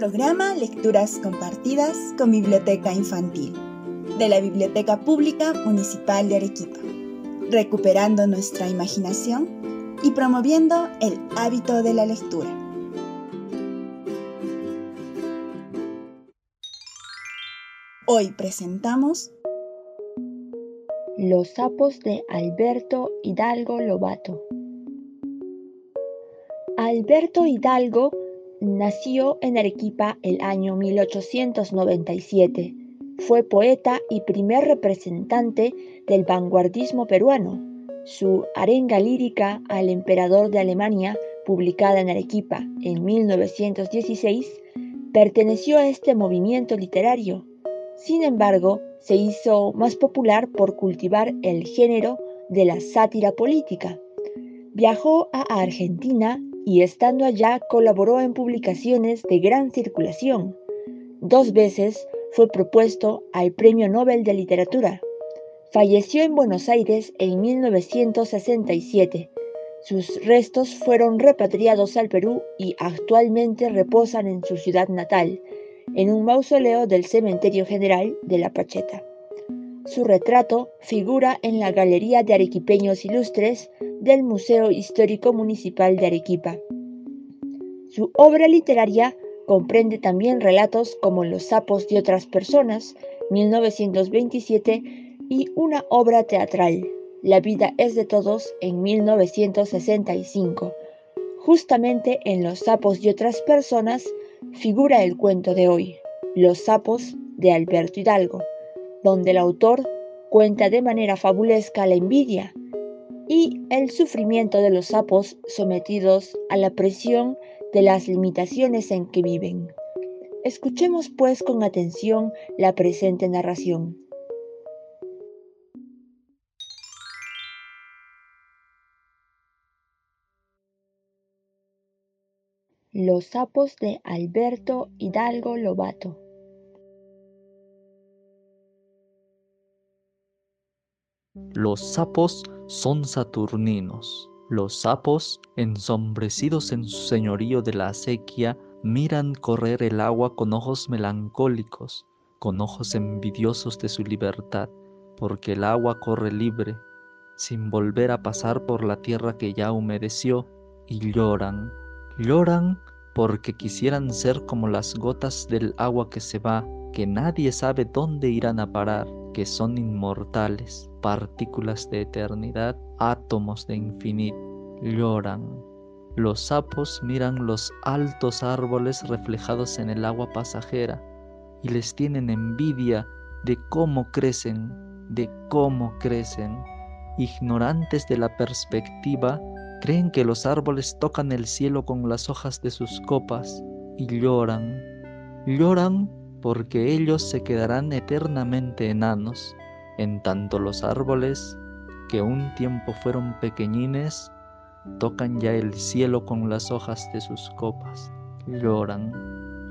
Programa Lecturas Compartidas con Biblioteca Infantil de la Biblioteca Pública Municipal de Arequipa, recuperando nuestra imaginación y promoviendo el hábito de la lectura. Hoy presentamos Los sapos de Alberto Hidalgo Lobato. Alberto Hidalgo nació en Arequipa el año 1897. Fue poeta y primer representante del vanguardismo peruano. Su arenga lírica al emperador de Alemania, publicada en Arequipa en 1916, perteneció a este movimiento literario. Sin embargo, se hizo más popular por cultivar el género de la sátira política. Viajó a Argentina y estando allá colaboró en publicaciones de gran circulación. Dos veces fue propuesto al Premio Nobel de Literatura. Falleció en Buenos Aires en 1967. Sus restos fueron repatriados al Perú y actualmente reposan en su ciudad natal, en un mausoleo del Cementerio General de La Pacheta. Su retrato figura en la Galería de Arequipeños Ilustres del Museo Histórico Municipal de Arequipa. Su obra literaria comprende también relatos como Los sapos de otras personas, 1927, y una obra teatral, La vida es de todos, en 1965. Justamente en Los sapos de otras personas figura el cuento de hoy, Los sapos de Alberto Hidalgo, donde el autor cuenta de manera fabulesca la envidia y el sufrimiento de los sapos sometidos a la presión de las limitaciones en que viven. Escuchemos pues con atención la presente narración. Los sapos de Alberto Hidalgo Lobato Los sapos son saturninos. Los sapos, ensombrecidos en su señorío de la acequia, miran correr el agua con ojos melancólicos, con ojos envidiosos de su libertad, porque el agua corre libre, sin volver a pasar por la tierra que ya humedeció, y lloran, lloran porque quisieran ser como las gotas del agua que se va, que nadie sabe dónde irán a parar, que son inmortales, partículas de eternidad, átomos de infinito, lloran. Los sapos miran los altos árboles reflejados en el agua pasajera y les tienen envidia de cómo crecen, de cómo crecen. Ignorantes de la perspectiva, creen que los árboles tocan el cielo con las hojas de sus copas y lloran. Lloran porque ellos se quedarán eternamente enanos, en tanto los árboles, que un tiempo fueron pequeñines, tocan ya el cielo con las hojas de sus copas, lloran.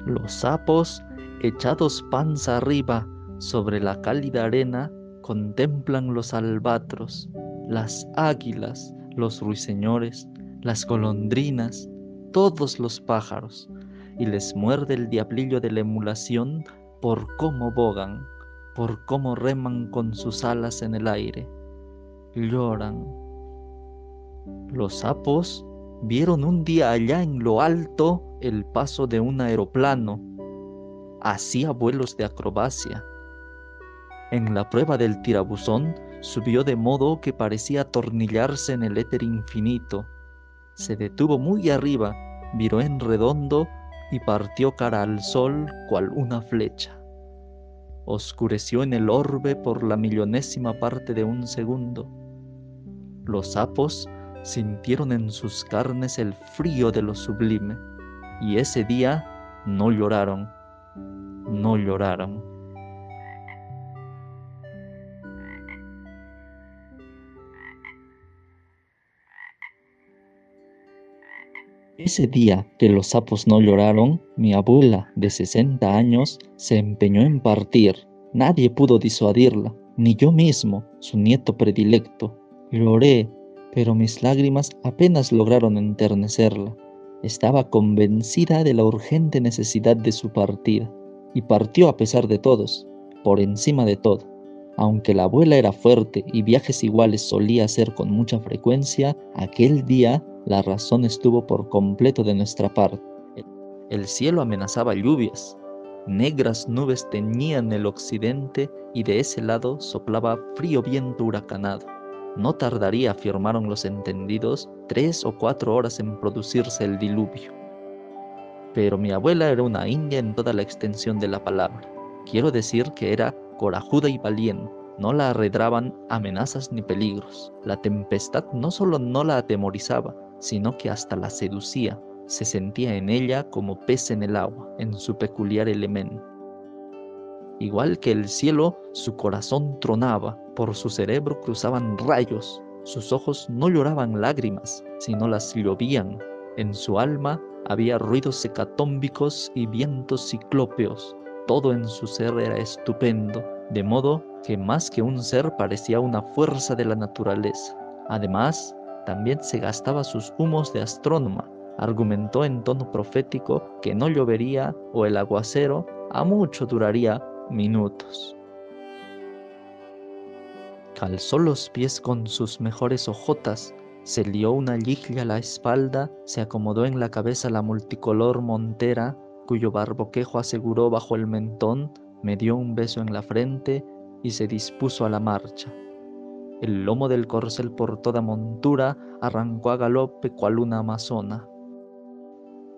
Los sapos, echados panza arriba sobre la cálida arena, contemplan los albatros, las águilas, los ruiseñores, las golondrinas, todos los pájaros, y les muerde el diablillo de la emulación por cómo bogan, por cómo reman con sus alas en el aire. Lloran. Los sapos vieron un día allá en lo alto el paso de un aeroplano. Hacía vuelos de acrobacia. En la prueba del tirabuzón subió de modo que parecía atornillarse en el éter infinito. Se detuvo muy arriba, viró en redondo y partió cara al sol cual una flecha. Oscureció en el orbe por la millonésima parte de un segundo. Los sapos sintieron en sus carnes el frío de lo sublime, y ese día no lloraron, no lloraron. Ese día que los sapos no lloraron, mi abuela de 60 años se empeñó en partir. Nadie pudo disuadirla, ni yo mismo, su nieto predilecto. Lloré, pero mis lágrimas apenas lograron enternecerla. estaba convencida de la urgente necesidad de su partida, y partió a pesar de todos, por encima de todo. Aunque la abuela era fuerte y viajes iguales solía hacer con mucha frecuencia, aquel día la razón estuvo por completo de nuestra parte. El cielo amenazaba lluvias, negras nubes teñían el occidente y de ese lado soplaba frío viento huracanado. No tardaría, afirmaron los entendidos, tres o cuatro horas en producirse el diluvio. Pero mi abuela era una india en toda la extensión de la palabra. Quiero decir que era corajuda y valiente. No la arredraban amenazas ni peligros. La tempestad no solo no la atemorizaba, sino que hasta la seducía. Se sentía en ella como pez en el agua, en su peculiar elemento. Igual que el cielo, su corazón tronaba, por su cerebro cruzaban rayos, sus ojos no lloraban lágrimas, sino las llovían. En su alma había ruidos hecatómbicos y vientos ciclópeos. Todo en su ser era estupendo, de modo que más que un ser parecía una fuerza de la naturaleza. Además, también se gastaba sus humos de astrónoma. Argumentó en tono profético que no llovería o el aguacero a mucho duraría minutos. Calzó los pies con sus mejores hojotas, se lió una liglia a la espalda, se acomodó en la cabeza la multicolor montera, cuyo barboquejo aseguró bajo el mentón, me dio un beso en la frente y se dispuso a la marcha. El lomo del corcel por toda montura arrancó a galope cual una amazona.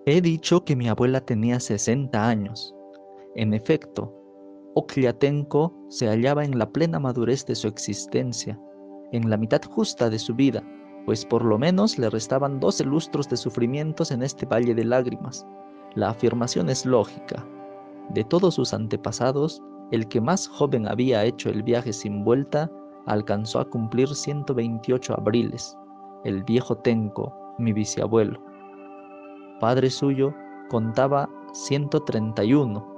He dicho que mi abuela tenía 60 años. En efecto, Ocliatenco se hallaba en la plena madurez de su existencia, en la mitad justa de su vida, pues por lo menos le restaban doce lustros de sufrimientos en este valle de lágrimas. La afirmación es lógica. De todos sus antepasados, el que más joven había hecho el viaje sin vuelta alcanzó a cumplir 128 abriles, el viejo Tenco, mi bisabuelo. Padre suyo contaba 131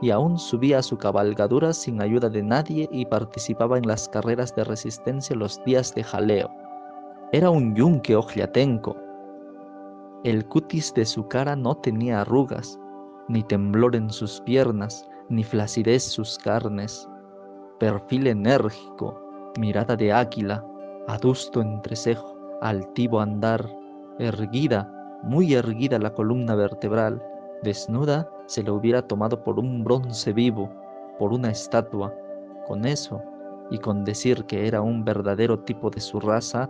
y aún subía a su cabalgadura sin ayuda de nadie y participaba en las carreras de resistencia los días de jaleo. Era un yunque ojliatenco. El cutis de su cara no tenía arrugas, ni temblor en sus piernas, ni flacidez sus carnes. Perfil enérgico, mirada de águila, adusto entrecejo, altivo andar, erguida, muy erguida la columna vertebral, desnuda se le hubiera tomado por un bronce vivo, por una estatua. Con eso, y con decir que era un verdadero tipo de su raza,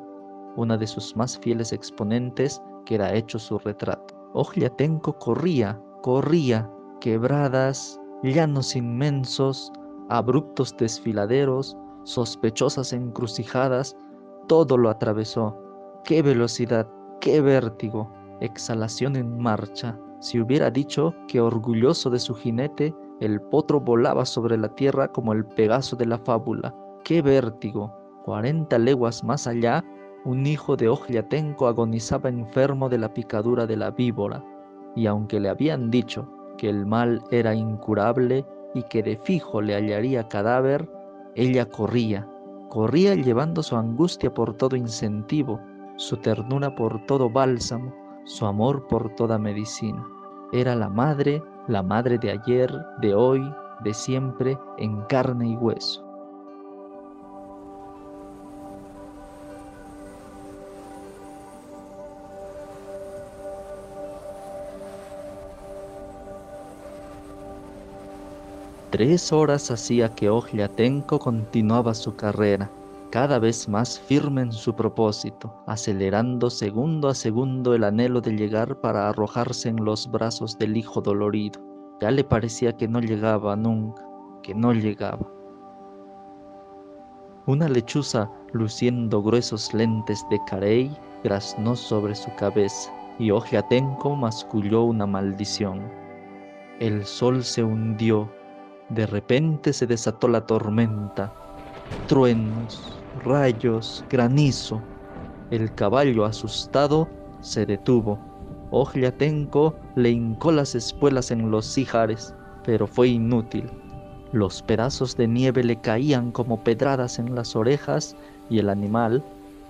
una de sus más fieles exponentes, que era hecho su retrato. Ojliatenco corría, corría, quebradas, llanos inmensos, abruptos desfiladeros, sospechosas encrucijadas, todo lo atravesó. ¡Qué velocidad! ¡Qué vértigo! Exhalación en marcha, si hubiera dicho que orgulloso de su jinete, el potro volaba sobre la tierra como el Pegaso de la fábula. ¡Qué vértigo! Cuarenta leguas más allá, un hijo de Ojliatenco agonizaba enfermo de la picadura de la víbora, y aunque le habían dicho que el mal era incurable y que de fijo le hallaría cadáver, ella corría, corría llevando su angustia por todo incentivo, su ternura por todo bálsamo, su amor por toda medicina. Era la madre, la madre de ayer, de hoy, de siempre, en carne y hueso. Tres horas hacía que Ojliatenco continuaba su carrera cada vez más firme en su propósito, acelerando segundo a segundo el anhelo de llegar para arrojarse en los brazos del hijo dolorido. Ya le parecía que no llegaba nunca, que no llegaba. Una lechuza, luciendo gruesos lentes de carey, graznó sobre su cabeza, y Ojeatenco masculló una maldición. El sol se hundió, de repente se desató la tormenta, truenos, rayos, granizo. El caballo asustado se detuvo. Ojliatenco le hincó las espuelas en los ijares, pero fue inútil. Los pedazos de nieve le caían como pedradas en las orejas y el animal,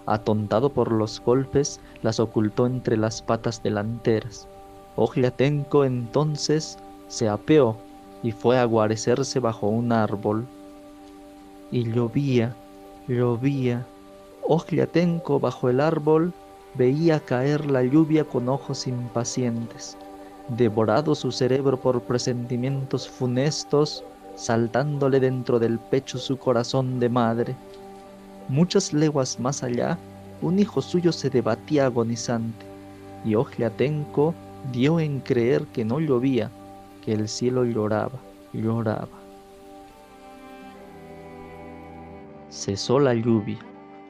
Atontado por los golpes, las ocultó entre las patas delanteras. Ogliatenco entonces se apeó y fue a guarecerse bajo un árbol. Y llovía, llovía. Ogliatenco bajo el árbol veía caer la lluvia con ojos impacientes. Devorado su cerebro por presentimientos funestos, saltándole dentro del pecho su corazón de madre. Muchas leguas más allá, un hijo suyo se debatía agonizante, y Ogliatenco dio en creer que no llovía, que el cielo lloraba, lloraba. Cesó la lluvia.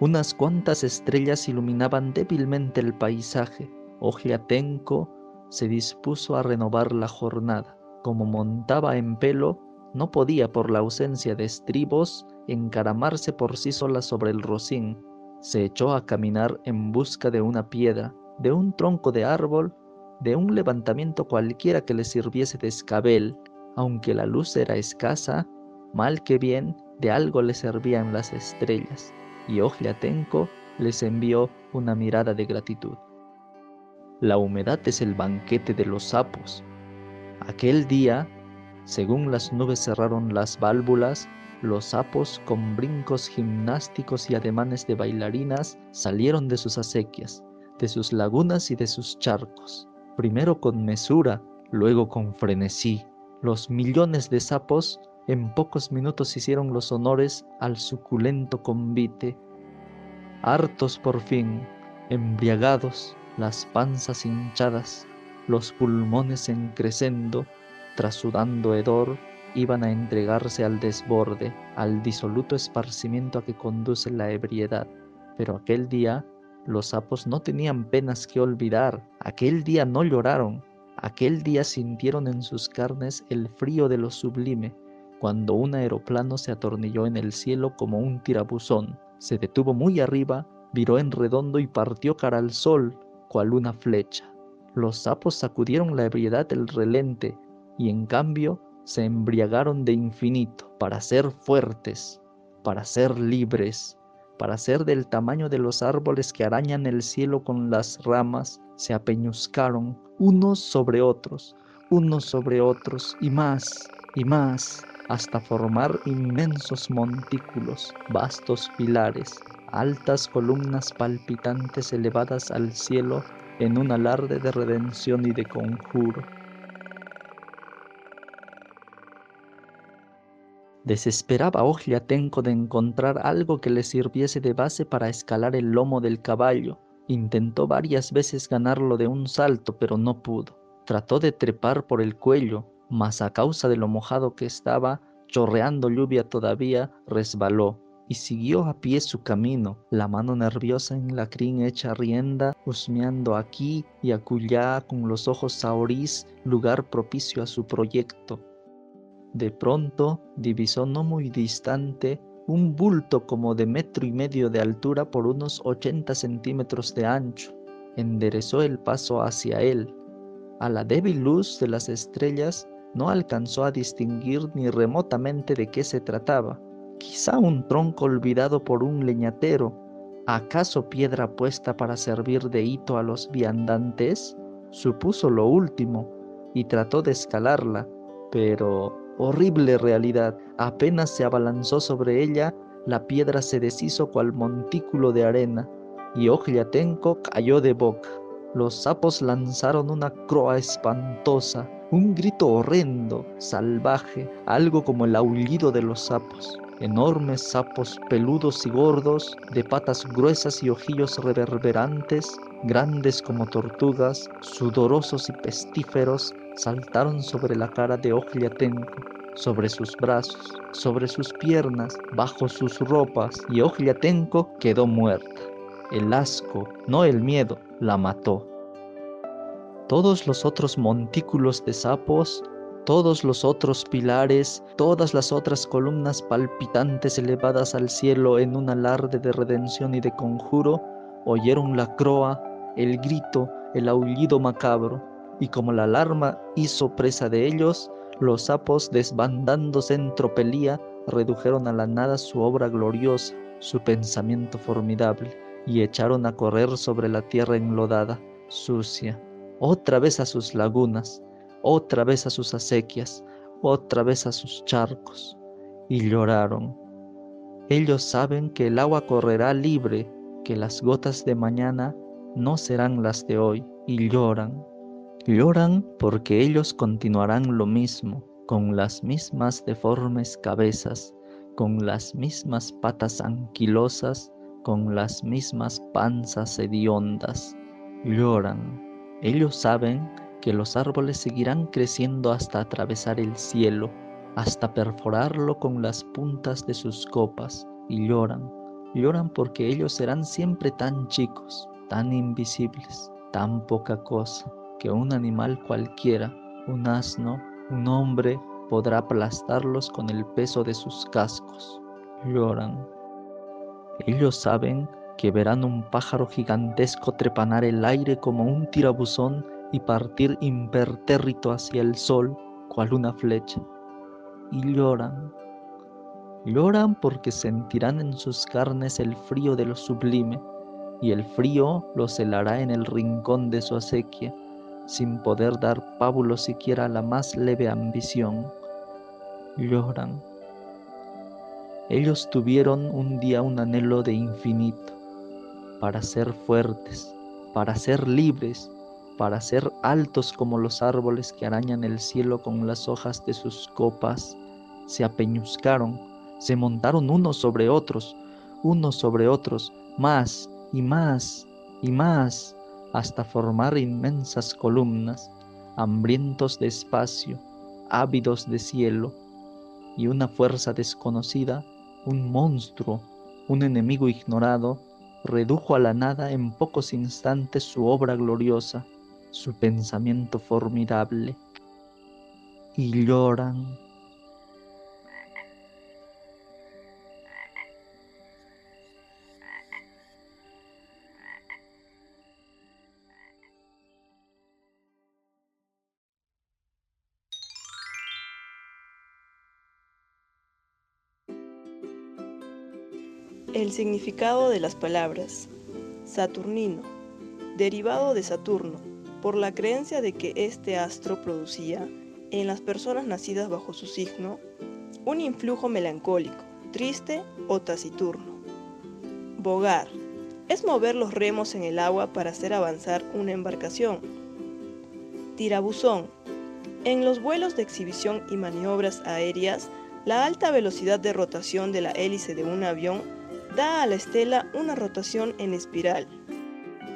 Unas cuantas estrellas iluminaban débilmente el paisaje. Ogliatenco se dispuso a renovar la jornada. Como montaba en pelo, no podía por la ausencia de estribos encaramarse por sí sola sobre el rocín. Se echó a caminar en busca de una piedra, de un tronco de árbol, de un levantamiento cualquiera que le sirviese de escabel. Aunque la luz era escasa, mal que bien, de algo le servían las estrellas, y Ogliatenco les envió una mirada de gratitud. La humedad es el banquete de los sapos. Aquel día según las nubes cerraron las válvulas, los sapos con brincos gimnásticos y ademanes de bailarinas salieron de sus acequias, de sus lagunas y de sus charcos. Primero con mesura, luego con frenesí. Los millones de sapos en pocos minutos hicieron los honores al suculento convite. Hartos por fin, embriagados, las panzas hinchadas, los pulmones en crecendo, tras sudando hedor, iban a entregarse al desborde, al disoluto esparcimiento a que conduce la ebriedad. Pero aquel día los sapos no tenían penas que olvidar, aquel día no lloraron, aquel día sintieron en sus carnes el frío de lo sublime, cuando un aeroplano se atornilló en el cielo como un tirabuzón, se detuvo muy arriba, viró en redondo y partió cara al sol, cual una flecha. Los sapos sacudieron la ebriedad del relente, y en cambio se embriagaron de infinito para ser fuertes, para ser libres, para ser del tamaño de los árboles que arañan el cielo con las ramas, se apeñuscaron unos sobre otros, unos sobre otros, y más, y más, hasta formar inmensos montículos, vastos pilares, altas columnas palpitantes elevadas al cielo en un alarde de redención y de conjuro. Desesperaba Ogliatenco de encontrar algo que le sirviese de base para escalar el lomo del caballo. Intentó varias veces ganarlo de un salto, pero no pudo. Trató de trepar por el cuello, mas a causa de lo mojado que estaba, chorreando lluvia todavía, resbaló y siguió a pie su camino, la mano nerviosa en la crin hecha rienda, husmeando aquí y acullá con los ojos saorís, lugar propicio a su proyecto. De pronto divisó no muy distante un bulto como de metro y medio de altura por unos 80 centímetros de ancho. Enderezó el paso hacia él. A la débil luz de las estrellas no alcanzó a distinguir ni remotamente de qué se trataba. Quizá un tronco olvidado por un leñatero. ¿Acaso piedra puesta para servir de hito a los viandantes? Supuso lo último y trató de escalarla, pero Horrible realidad. Apenas se abalanzó sobre ella, la piedra se deshizo cual montículo de arena, y Ogliatenco cayó de boca. Los sapos lanzaron una croa espantosa, un grito horrendo, salvaje, algo como el aullido de los sapos. Enormes sapos peludos y gordos, de patas gruesas y ojillos reverberantes, grandes como tortugas, sudorosos y pestíferos, saltaron sobre la cara de Ogliatenco, sobre sus brazos, sobre sus piernas, bajo sus ropas, y Ogliatenco quedó muerta. El asco, no el miedo, la mató. Todos los otros montículos de sapos, todos los otros pilares, todas las otras columnas palpitantes elevadas al cielo en un alarde de redención y de conjuro, oyeron la croa, el grito, el aullido macabro, y como la alarma hizo presa de ellos, los sapos desbandándose en tropelía redujeron a la nada su obra gloriosa, su pensamiento formidable, y echaron a correr sobre la tierra enlodada, sucia, otra vez a sus lagunas, otra vez a sus acequias, otra vez a sus charcos, y lloraron. Ellos saben que el agua correrá libre, que las gotas de mañana no serán las de hoy, y lloran. Lloran porque ellos continuarán lo mismo, con las mismas deformes cabezas, con las mismas patas anquilosas, con las mismas panzas hediondas. Lloran. Ellos saben que los árboles seguirán creciendo hasta atravesar el cielo, hasta perforarlo con las puntas de sus copas, y lloran. Lloran porque ellos serán siempre tan chicos, tan invisibles, tan poca cosa, que un animal cualquiera, un asno, un hombre, podrá aplastarlos con el peso de sus cascos. Lloran. Ellos saben que verán un pájaro gigantesco trepanar el aire como un tirabuzón y partir impertérrito hacia el sol, cual una flecha. Y lloran. Lloran porque sentirán en sus carnes el frío de lo sublime, y el frío los helará en el rincón de su acequia, sin poder dar pábulo siquiera a la más leve ambición. Lloran. Ellos tuvieron un día un anhelo de infinito, para ser fuertes, para ser libres, para ser altos como los árboles que arañan el cielo con las hojas de sus copas, se apeñuzcaron, se montaron unos sobre otros, unos sobre otros, más y más y más, hasta formar inmensas columnas, hambrientos de espacio, ávidos de cielo, y una fuerza desconocida, un monstruo, un enemigo ignorado, redujo a la nada en pocos instantes su obra gloriosa, su pensamiento formidable, y lloran. El significado de las palabras. Saturnino, derivado de Saturno, por la creencia de que este astro producía, en las personas nacidas bajo su signo, un influjo melancólico, triste o taciturno. Bogar es mover los remos en el agua para hacer avanzar una embarcación. Tirabuzón. En los vuelos de exhibición y maniobras aéreas, la alta velocidad de rotación de la hélice de un avión da a la estela una rotación en espiral.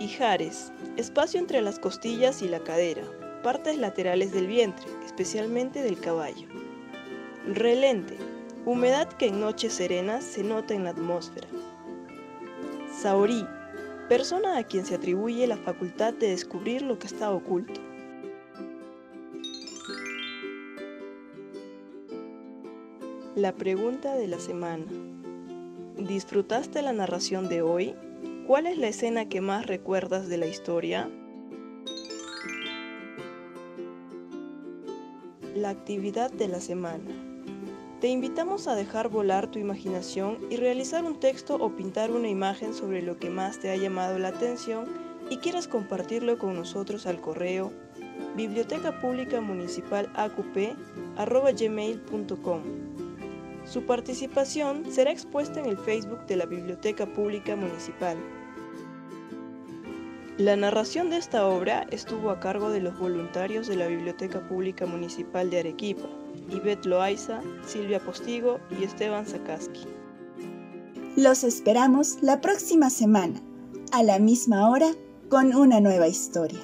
Ijares espacio entre las costillas y la cadera, partes laterales del vientre, especialmente del caballo. Relente, humedad que en noches serenas se nota en la atmósfera. Saorí, persona a quien se atribuye la facultad de descubrir lo que está oculto. La pregunta de la semana. ¿Disfrutaste la narración de hoy? ¿Cuál es la escena que más recuerdas de la historia? La actividad de la semana. Te invitamos a dejar volar tu imaginación y realizar un texto o pintar una imagen sobre lo que más te ha llamado la atención y quieras compartirlo con nosotros al correo biblioteca pública municipal Su participación será expuesta en el Facebook de la Biblioteca Pública Municipal. La narración de esta obra estuvo a cargo de los voluntarios de la Biblioteca Pública Municipal de Arequipa, Ivette Loaiza, Silvia Postigo y Esteban Sakaski. Los esperamos la próxima semana, a la misma hora, con una nueva historia.